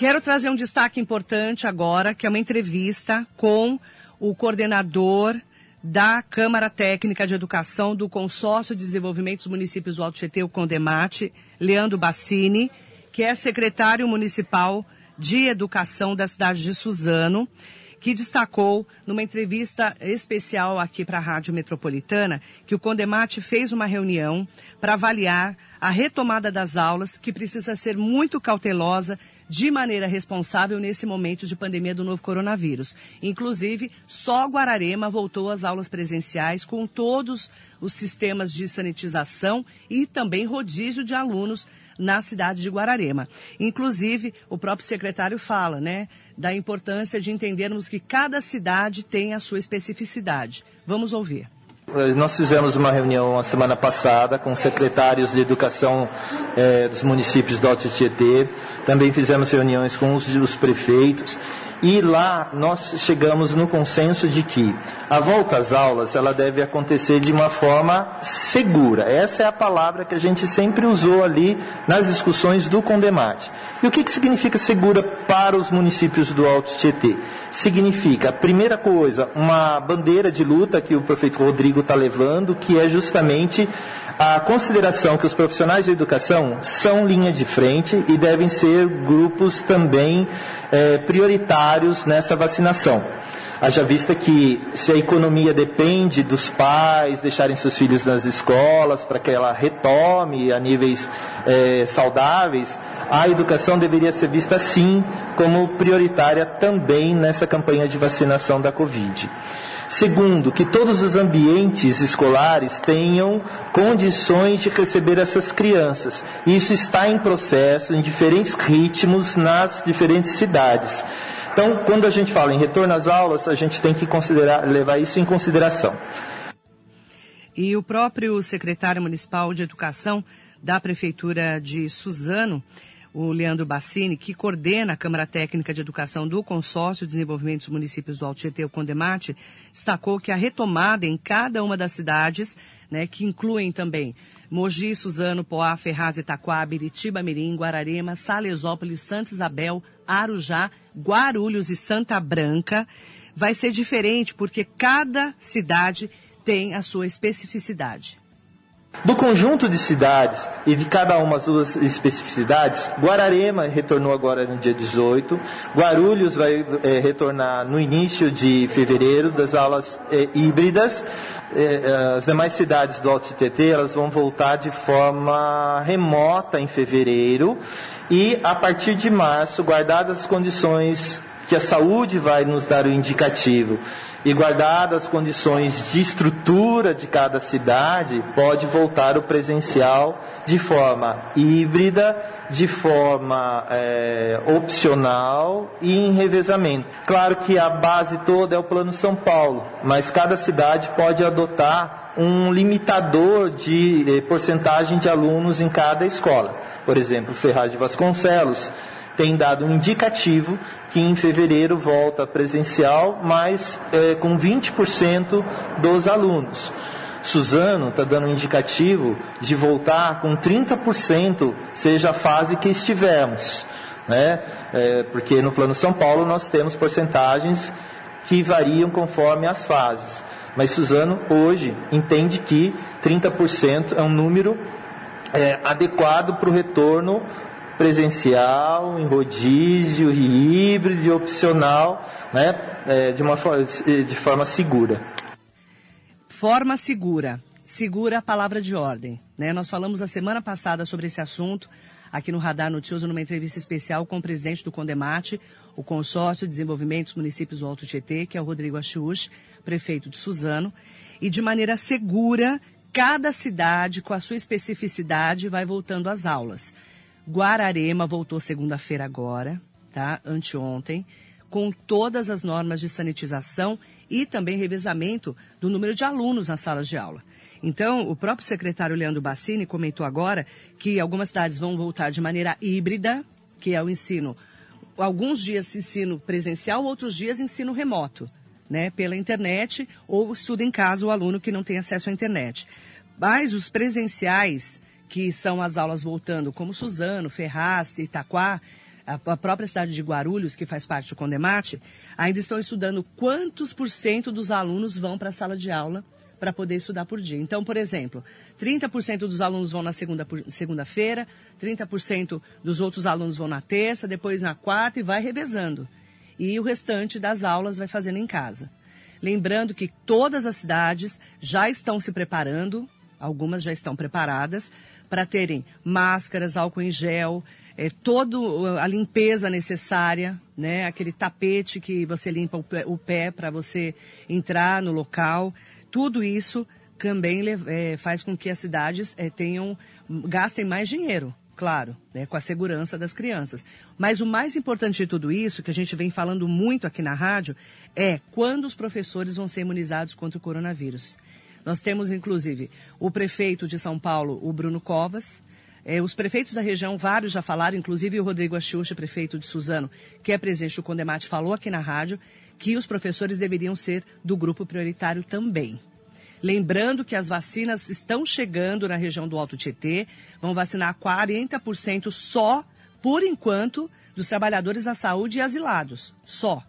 Quero trazer um destaque importante agora, que é uma entrevista com o coordenador da Câmara Técnica de Educação do Consórcio de Desenvolvimento dos Municípios do Alto Tietê, o Condemate, Leandro Bassini, que é secretário municipal de Educação da cidade de Suzano, que destacou numa entrevista especial aqui para a Rádio Metropolitana que o Condemate fez uma reunião para avaliar a retomada das aulas, que precisa ser muito cautelosa de maneira responsável nesse momento de pandemia do novo coronavírus. Inclusive, só Guararema voltou às aulas presenciais com todos os sistemas de sanitização e também rodízio de alunos na cidade de Guararema. Inclusive, o próprio secretário fala, né, da importância de entendermos que cada cidade tem a sua especificidade. Vamos ouvir. Eh, nós fizemos uma reunião a semana passada com secretários de educação eh, dos municípios do Alto Tietê. Também fizemos reuniões com os, os prefeitos e lá nós chegamos no consenso de que a volta às aulas ela deve acontecer de uma forma segura. Essa é a palavra que a gente sempre usou ali nas discussões do Condemate. E o que, que significa segura para os municípios do Alto Tietê? Significa, primeira coisa, uma bandeira de luta que o prefeito Rodrigo está levando, que é justamente a consideração que os profissionais de educação são linha de frente e devem ser grupos também é, prioritários nessa vacinação. Haja vista que se a economia depende dos pais deixarem seus filhos nas escolas para que ela retome a níveis é, saudáveis, a educação deveria ser vista sim como prioritária também nessa campanha de vacinação da Covid. Segundo, que todos os ambientes escolares tenham condições de receber essas crianças. Isso está em processo, em diferentes ritmos, nas diferentes cidades. Então, quando a gente fala em retorno às aulas, a gente tem que considerar, levar isso em consideração. E o próprio secretário municipal de Educação da Prefeitura de Suzano o Leandro Bassini, que coordena a Câmara Técnica de Educação do Consórcio de Desenvolvimento dos Municípios do Alto Tietê, o Condemate, destacou que a retomada em cada uma das cidades, né, que incluem também Mogi, Suzano, Poá, Ferraz, Itaquá, Biritiba, Mirim, Guararema, Salesópolis, Santa Isabel, Arujá, Guarulhos e Santa Branca, vai ser diferente porque cada cidade tem a sua especificidade. Do conjunto de cidades e de cada uma das suas especificidades, Guararema retornou agora no dia 18, Guarulhos vai é, retornar no início de fevereiro das aulas é, híbridas, é, as demais cidades do Alto TT elas vão voltar de forma remota em fevereiro e a partir de março, guardadas as condições que a saúde vai nos dar o indicativo e guardadas as condições de estrutura de cada cidade, pode voltar o presencial de forma híbrida, de forma é, opcional e em revezamento. Claro que a base toda é o Plano São Paulo, mas cada cidade pode adotar um limitador de eh, porcentagem de alunos em cada escola. Por exemplo, Ferraz de Vasconcelos tem dado um indicativo que em fevereiro volta presencial, mas é, com 20% dos alunos. Suzano está dando um indicativo de voltar com 30%, seja a fase que estivermos. Né? É, porque no Plano São Paulo nós temos porcentagens que variam conforme as fases. Mas Suzano hoje entende que 30% é um número é, adequado para o retorno presencial, em rodízio, híbrido e opcional, né, é, de, uma, de forma segura. Forma segura. Segura a palavra de ordem. Né? Nós falamos a semana passada sobre esse assunto aqui no Radar Noticioso, numa entrevista especial com o presidente do Condemate, o Consórcio de Desenvolvimento dos Municípios do Alto Tietê, que é o Rodrigo Achiuch, prefeito de Suzano. E de maneira segura, cada cidade, com a sua especificidade, vai voltando às aulas. Guararema voltou segunda-feira agora, tá? Anteontem, com todas as normas de sanitização e também revezamento do número de alunos nas salas de aula. Então, o próprio secretário Leandro Bassini comentou agora que algumas cidades vão voltar de maneira híbrida, que é o ensino, alguns dias ensino presencial, outros dias ensino remoto, né, pela internet ou estudo em casa o aluno que não tem acesso à internet. Mas os presenciais que são as aulas voltando, como Suzano, Ferraz, Itaquá, a própria cidade de Guarulhos, que faz parte do Condemate, ainda estão estudando quantos por cento dos alunos vão para a sala de aula para poder estudar por dia. Então, por exemplo, 30% dos alunos vão na segunda-feira, segunda 30% dos outros alunos vão na terça, depois na quarta e vai revezando. E o restante das aulas vai fazendo em casa. Lembrando que todas as cidades já estão se preparando, algumas já estão preparadas, para terem máscaras, álcool em gel, é, toda a limpeza necessária, né? Aquele tapete que você limpa o pé, pé para você entrar no local. Tudo isso também é, faz com que as cidades é, tenham gastem mais dinheiro, claro, né, com a segurança das crianças. Mas o mais importante de tudo isso, que a gente vem falando muito aqui na rádio, é quando os professores vão ser imunizados contra o coronavírus. Nós temos, inclusive, o prefeito de São Paulo, o Bruno Covas, é, os prefeitos da região, vários já falaram, inclusive o Rodrigo Achucha, prefeito de Suzano, que é presidente do Condemate, falou aqui na rádio que os professores deveriam ser do grupo prioritário também. Lembrando que as vacinas estão chegando na região do Alto Tietê, vão vacinar 40% só, por enquanto, dos trabalhadores da saúde e asilados. Só.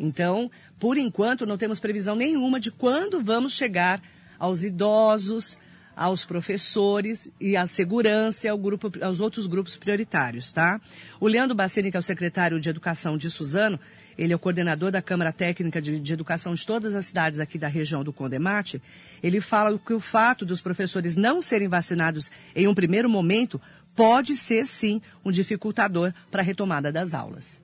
Então, por enquanto, não temos previsão nenhuma de quando vamos chegar aos idosos, aos professores e à segurança e ao grupo, aos outros grupos prioritários, tá? O Leandro Bacini, que é o secretário de Educação de Suzano, ele é o coordenador da Câmara Técnica de, de, Educação de todas as cidades aqui da região do Condemate. Ele fala que o fato dos professores não serem vacinados em um primeiro momento pode ser, sim, um dificultador para a retomada das aulas.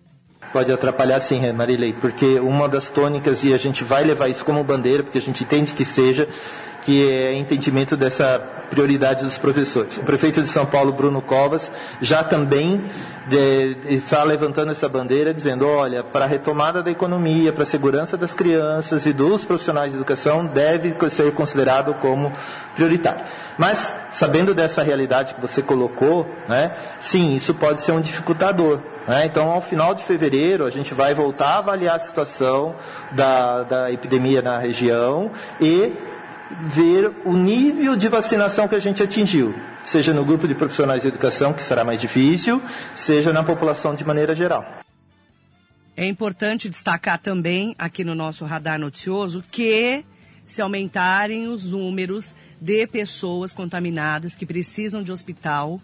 Pode atrapalhar sim, Marilei, porque uma das tônicas, e a gente vai levar isso como bandeira, porque a gente entende que seja, que é entendimento dessa prioridade dos professores. O prefeito de São Paulo, Bruno Covas, já também de, está levantando essa bandeira, dizendo, olha, para a retomada da economia, para a segurança das crianças e dos profissionais de educação, deve ser considerado como prioritário. Mas, sabendo dessa realidade que você colocou, né, sim, isso pode ser um dificultador. Né? Então, ao final de fevereiro, a gente vai voltar a avaliar a situação da, da epidemia na região e ver o nível de vacinação que a gente atingiu, seja no grupo de profissionais de educação, que será mais difícil, seja na população de maneira geral. É importante destacar também aqui no nosso radar noticioso que se aumentarem os números de pessoas contaminadas que precisam de hospital,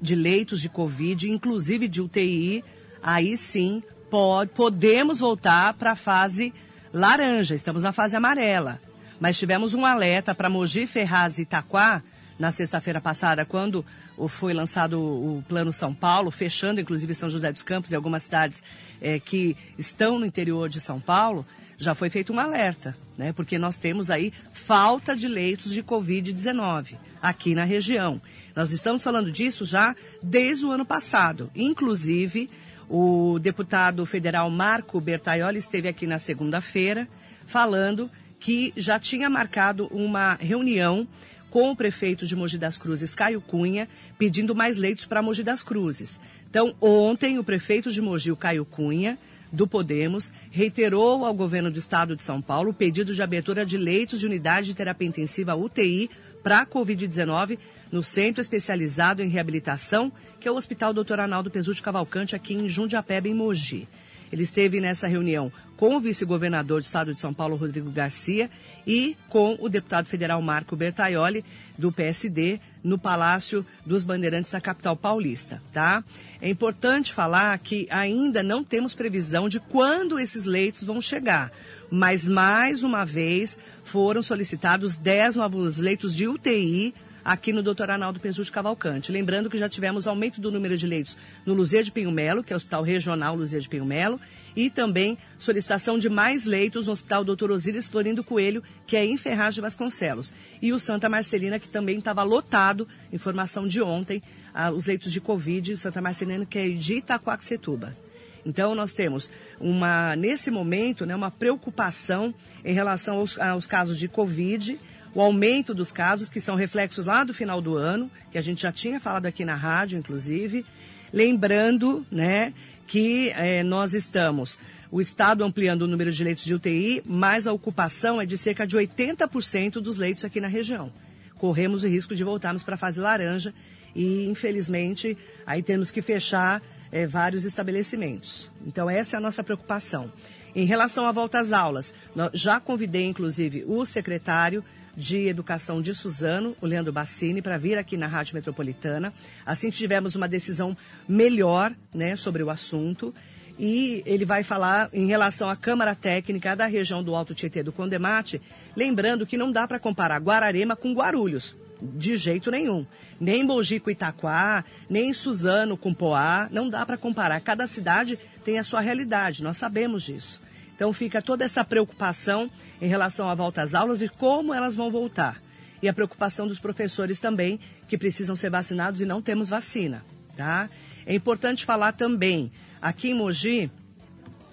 de leitos de Covid, inclusive de UTI, aí sim pode, podemos voltar para a fase laranja, estamos na fase amarela. Mas tivemos um alerta para Mogi, Ferraz e Itaquá na sexta-feira passada, quando foi lançado o Plano São Paulo, fechando inclusive São José dos Campos e algumas cidades é, que estão no interior de São Paulo, já foi feito um alerta, né? Porque nós temos aí falta de leitos de Covid-19 aqui na região. Nós estamos falando disso já desde o ano passado. Inclusive, o deputado federal Marco Bertaioli esteve aqui na segunda-feira falando que já tinha marcado uma reunião com o prefeito de Mogi das Cruzes, Caio Cunha, pedindo mais leitos para Mogi das Cruzes. Então, ontem, o prefeito de Mogi, o Caio Cunha, do Podemos, reiterou ao governo do estado de São Paulo o pedido de abertura de leitos de unidade de terapia intensiva UTI para a Covid-19 no Centro Especializado em Reabilitação, que é o Hospital Dr. Arnaldo Pesucci Cavalcante, aqui em Jundiapeba, em Mogi. Ele esteve nessa reunião com o vice-governador do estado de São Paulo, Rodrigo Garcia, e com o deputado federal Marco Bertaioli, do PSD, no Palácio dos Bandeirantes na capital paulista, tá? É importante falar que ainda não temos previsão de quando esses leitos vão chegar, mas mais uma vez foram solicitados 10 novos leitos de UTI aqui no Dr. Arnaldo de Cavalcante. Lembrando que já tivemos aumento do número de leitos no Luzia de Pinho Melo, que é o Hospital Regional Luzia de Pinho Melo, e também solicitação de mais leitos no Hospital Dr. Osíris Florindo Coelho, que é em Ferraz de Vasconcelos. E o Santa Marcelina, que também estava lotado, informação de ontem, ah, os leitos de Covid, o Santa Marcelina, que é de Itacoaxetuba. Então, nós temos uma, nesse momento, né, uma preocupação em relação aos, aos casos de Covid o aumento dos casos, que são reflexos lá do final do ano, que a gente já tinha falado aqui na rádio, inclusive. Lembrando, né, que eh, nós estamos, o Estado ampliando o número de leitos de UTI, mas a ocupação é de cerca de 80% dos leitos aqui na região. Corremos o risco de voltarmos para a fase laranja e, infelizmente, aí temos que fechar é, vários estabelecimentos. Então, essa é a nossa preocupação. Em relação à volta às aulas, já convidei, inclusive, o secretário de Educação de Suzano, o Leandro Bassini, para vir aqui na Rádio Metropolitana. Assim que tivermos uma decisão melhor né, sobre o assunto. E ele vai falar em relação à Câmara Técnica da região do Alto Tietê do Condemate, lembrando que não dá para comparar Guararema com Guarulhos, de jeito nenhum. Nem Mogi com Itaquá, nem Suzano com Poá, não dá para comparar. Cada cidade tem a sua realidade, nós sabemos disso. Então fica toda essa preocupação em relação à volta às aulas e como elas vão voltar. E a preocupação dos professores também, que precisam ser vacinados e não temos vacina, tá? É importante falar também, aqui em Mogi,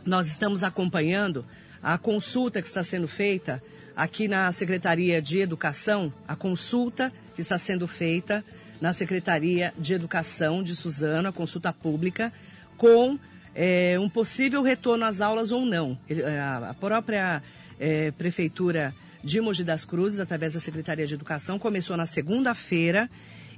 nós estamos acompanhando a consulta que está sendo feita aqui na Secretaria de Educação, a consulta que está sendo feita na Secretaria de Educação de Suzano, a consulta pública, com é, um possível retorno às aulas ou não. A própria é, Prefeitura de Mogi das Cruzes, através da Secretaria de Educação, começou na segunda-feira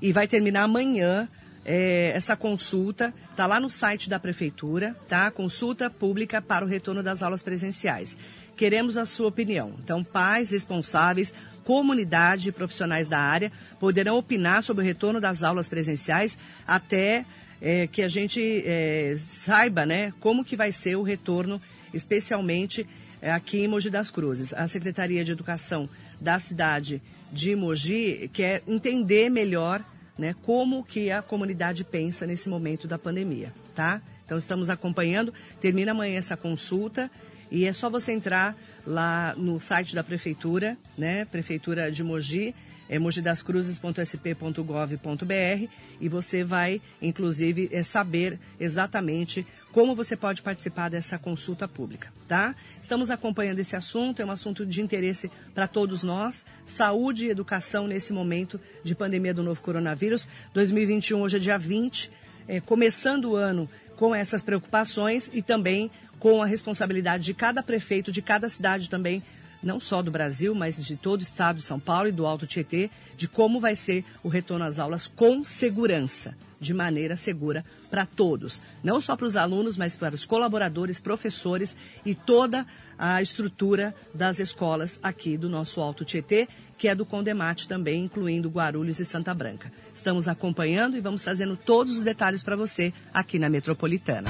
e vai terminar amanhã é, essa consulta. Está lá no site da Prefeitura, tá? Consulta pública para o retorno das aulas presenciais. Queremos a sua opinião. Então, pais responsáveis, comunidade e profissionais da área poderão opinar sobre o retorno das aulas presenciais até é, que a gente é, saiba né, como que vai ser o retorno, especialmente é, aqui em Mogi das Cruzes. A Secretaria de Educação da cidade de Mogi quer entender melhor né, como que a comunidade pensa nesse momento da pandemia, tá? Então estamos acompanhando, termina amanhã essa consulta e é só você entrar lá no site da prefeitura, né, Prefeitura de Mogi, é mogidascruzes.sp.gov.br e você vai, inclusive, é, saber exatamente como você pode participar dessa consulta pública, tá? Estamos acompanhando esse assunto, é um assunto de interesse para todos nós. Saúde e educação nesse momento de pandemia do novo coronavírus. 2021, hoje é dia 20, é, começando o ano com essas preocupações e também com a responsabilidade de cada prefeito, de cada cidade também não só do Brasil, mas de todo o estado de São Paulo e do Alto Tietê, de como vai ser o retorno às aulas com segurança, de maneira segura para todos. Não só para os alunos, mas para os colaboradores, professores e toda a estrutura das escolas aqui do nosso Alto Tietê, que é do Condemate também, incluindo Guarulhos e Santa Branca. Estamos acompanhando e vamos trazendo todos os detalhes para você aqui na Metropolitana.